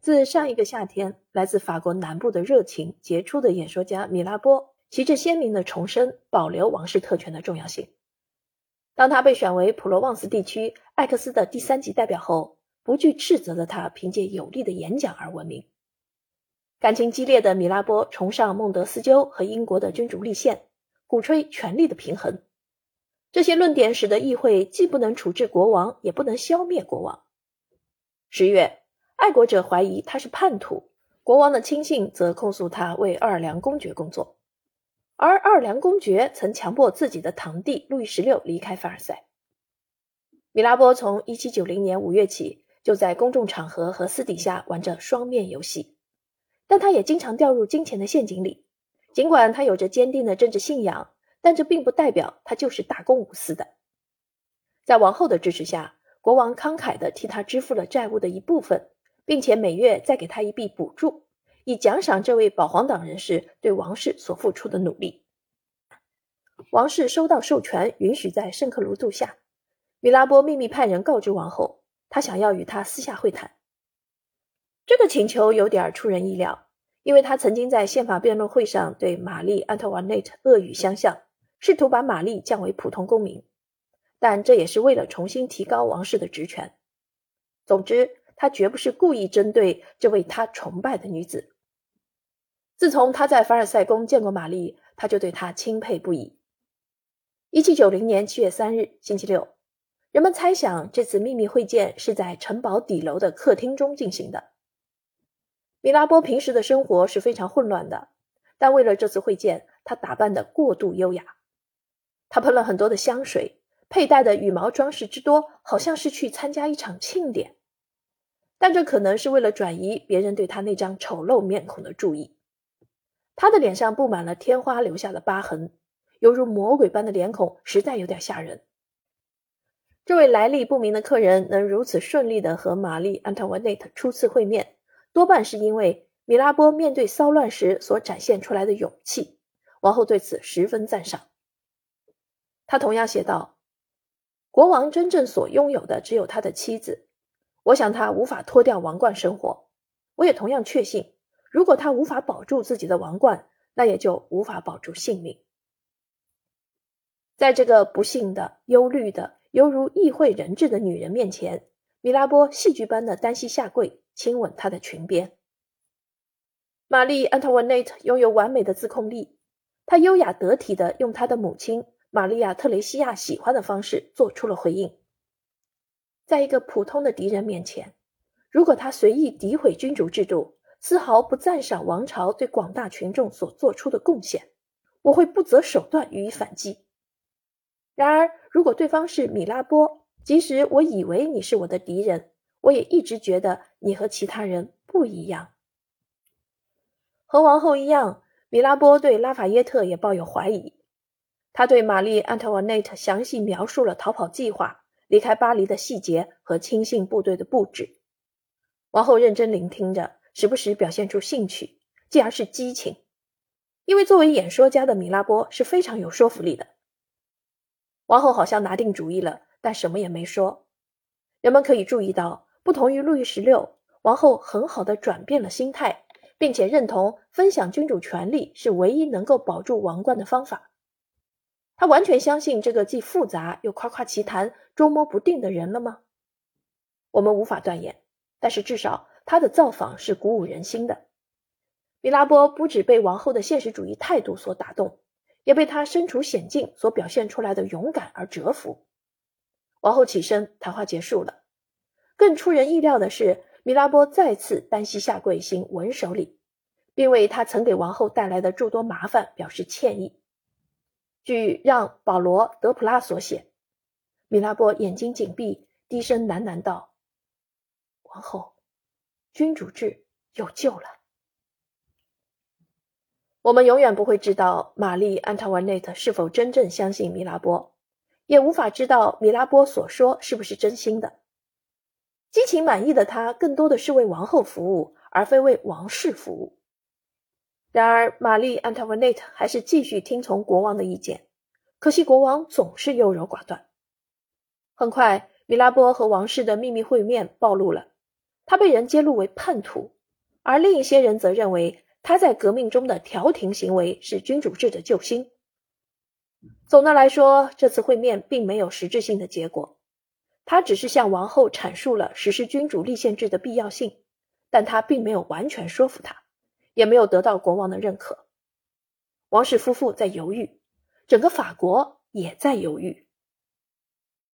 自上一个夏天，来自法国南部的热情杰出的演说家米拉波，旗帜鲜明的重申保留王室特权的重要性。当他被选为普罗旺斯地区艾克斯的第三级代表后，不惧斥责的他凭借有力的演讲而闻名。感情激烈的米拉波崇尚孟德斯鸠和英国的君主立宪，鼓吹权力的平衡。这些论点使得议会既不能处置国王，也不能消灭国王。十月。爱国者怀疑他是叛徒，国王的亲信则控诉他为奥尔良公爵工作，而奥尔良公爵曾强迫自己的堂弟路易十六离开凡尔赛。米拉波从1790年5月起就在公众场合和私底下玩着双面游戏，但他也经常掉入金钱的陷阱里。尽管他有着坚定的政治信仰，但这并不代表他就是大公无私的。在王后的支持下，国王慷慨地替他支付了债务的一部分。并且每月再给他一笔补助，以奖赏这位保皇党人士对王室所付出的努力。王室收到授权，允许在圣克卢度夏。米拉波秘密派人告知王后，他想要与他私下会谈。这个请求有点出人意料，因为他曾经在宪法辩论会上对玛丽·安特瓦内特恶语相向，试图把玛丽降为普通公民。但这也是为了重新提高王室的职权。总之。他绝不是故意针对这位他崇拜的女子。自从他在凡尔赛宫见过玛丽，他就对她钦佩不已。一七九零年七月三日，星期六，人们猜想这次秘密会见是在城堡底楼的客厅中进行的。米拉波平时的生活是非常混乱的，但为了这次会见，他打扮得过度优雅。他喷了很多的香水，佩戴的羽毛装饰之多，好像是去参加一场庆典。但这可能是为了转移别人对他那张丑陋面孔的注意。他的脸上布满了天花留下的疤痕，犹如魔鬼般的脸孔，实在有点吓人。这位来历不明的客人能如此顺利地和玛丽·安特万内特初次会面，多半是因为米拉波面对骚乱时所展现出来的勇气。王后对此十分赞赏。他同样写道：“国王真正所拥有的只有他的妻子。”我想他无法脱掉王冠生活，我也同样确信，如果他无法保住自己的王冠，那也就无法保住性命。在这个不幸的、忧虑的、犹如议会人质的女人面前，米拉波戏剧般的单膝下跪，亲吻她的裙边。玛丽·安特万内特拥有完美的自控力，她优雅得体的用她的母亲玛利亚·特雷西亚喜欢的方式做出了回应。在一个普通的敌人面前，如果他随意诋毁君主制度，丝毫不赞赏王朝对广大群众所做出的贡献，我会不择手段予以反击。然而，如果对方是米拉波，即使我以为你是我的敌人，我也一直觉得你和其他人不一样。和王后一样，米拉波对拉法耶特也抱有怀疑。他对玛丽·安特瓦内特详细描述了逃跑计划。离开巴黎的细节和亲信部队的布置，王后认真聆听着，时不时表现出兴趣，继而是激情。因为作为演说家的米拉波是非常有说服力的。王后好像拿定主意了，但什么也没说。人们可以注意到，不同于路易十六，王后很好的转变了心态，并且认同分享君主权力是唯一能够保住王冠的方法。他完全相信这个既复杂又夸夸其谈、捉摸不定的人了吗？我们无法断言，但是至少他的造访是鼓舞人心的。米拉波不止被王后的现实主义态度所打动，也被他身处险境所表现出来的勇敢而折服。王后起身，谈话结束了。更出人意料的是，米拉波再次单膝下跪行吻手礼，并为他曾给王后带来的诸多麻烦表示歉意。据让保罗·德普拉所写，米拉波眼睛紧闭，低声喃喃道：“王后，君主制有救了。”我们永远不会知道玛丽·安特万内特是否真正相信米拉波，也无法知道米拉波所说是不是真心的。激情满意的他，更多的是为王后服务，而非为王室服务。然而，玛丽·安特万内特还是继续听从国王的意见。可惜，国王总是优柔寡断。很快，米拉波和王室的秘密会面暴露了。他被人揭露为叛徒，而另一些人则认为他在革命中的调停行为是君主制的救星。总的来说，这次会面并没有实质性的结果，他只是向王后阐述了实施君主立宪制的必要性，但他并没有完全说服他，也没有得到国王的认可。王室夫妇在犹豫，整个法国也在犹豫。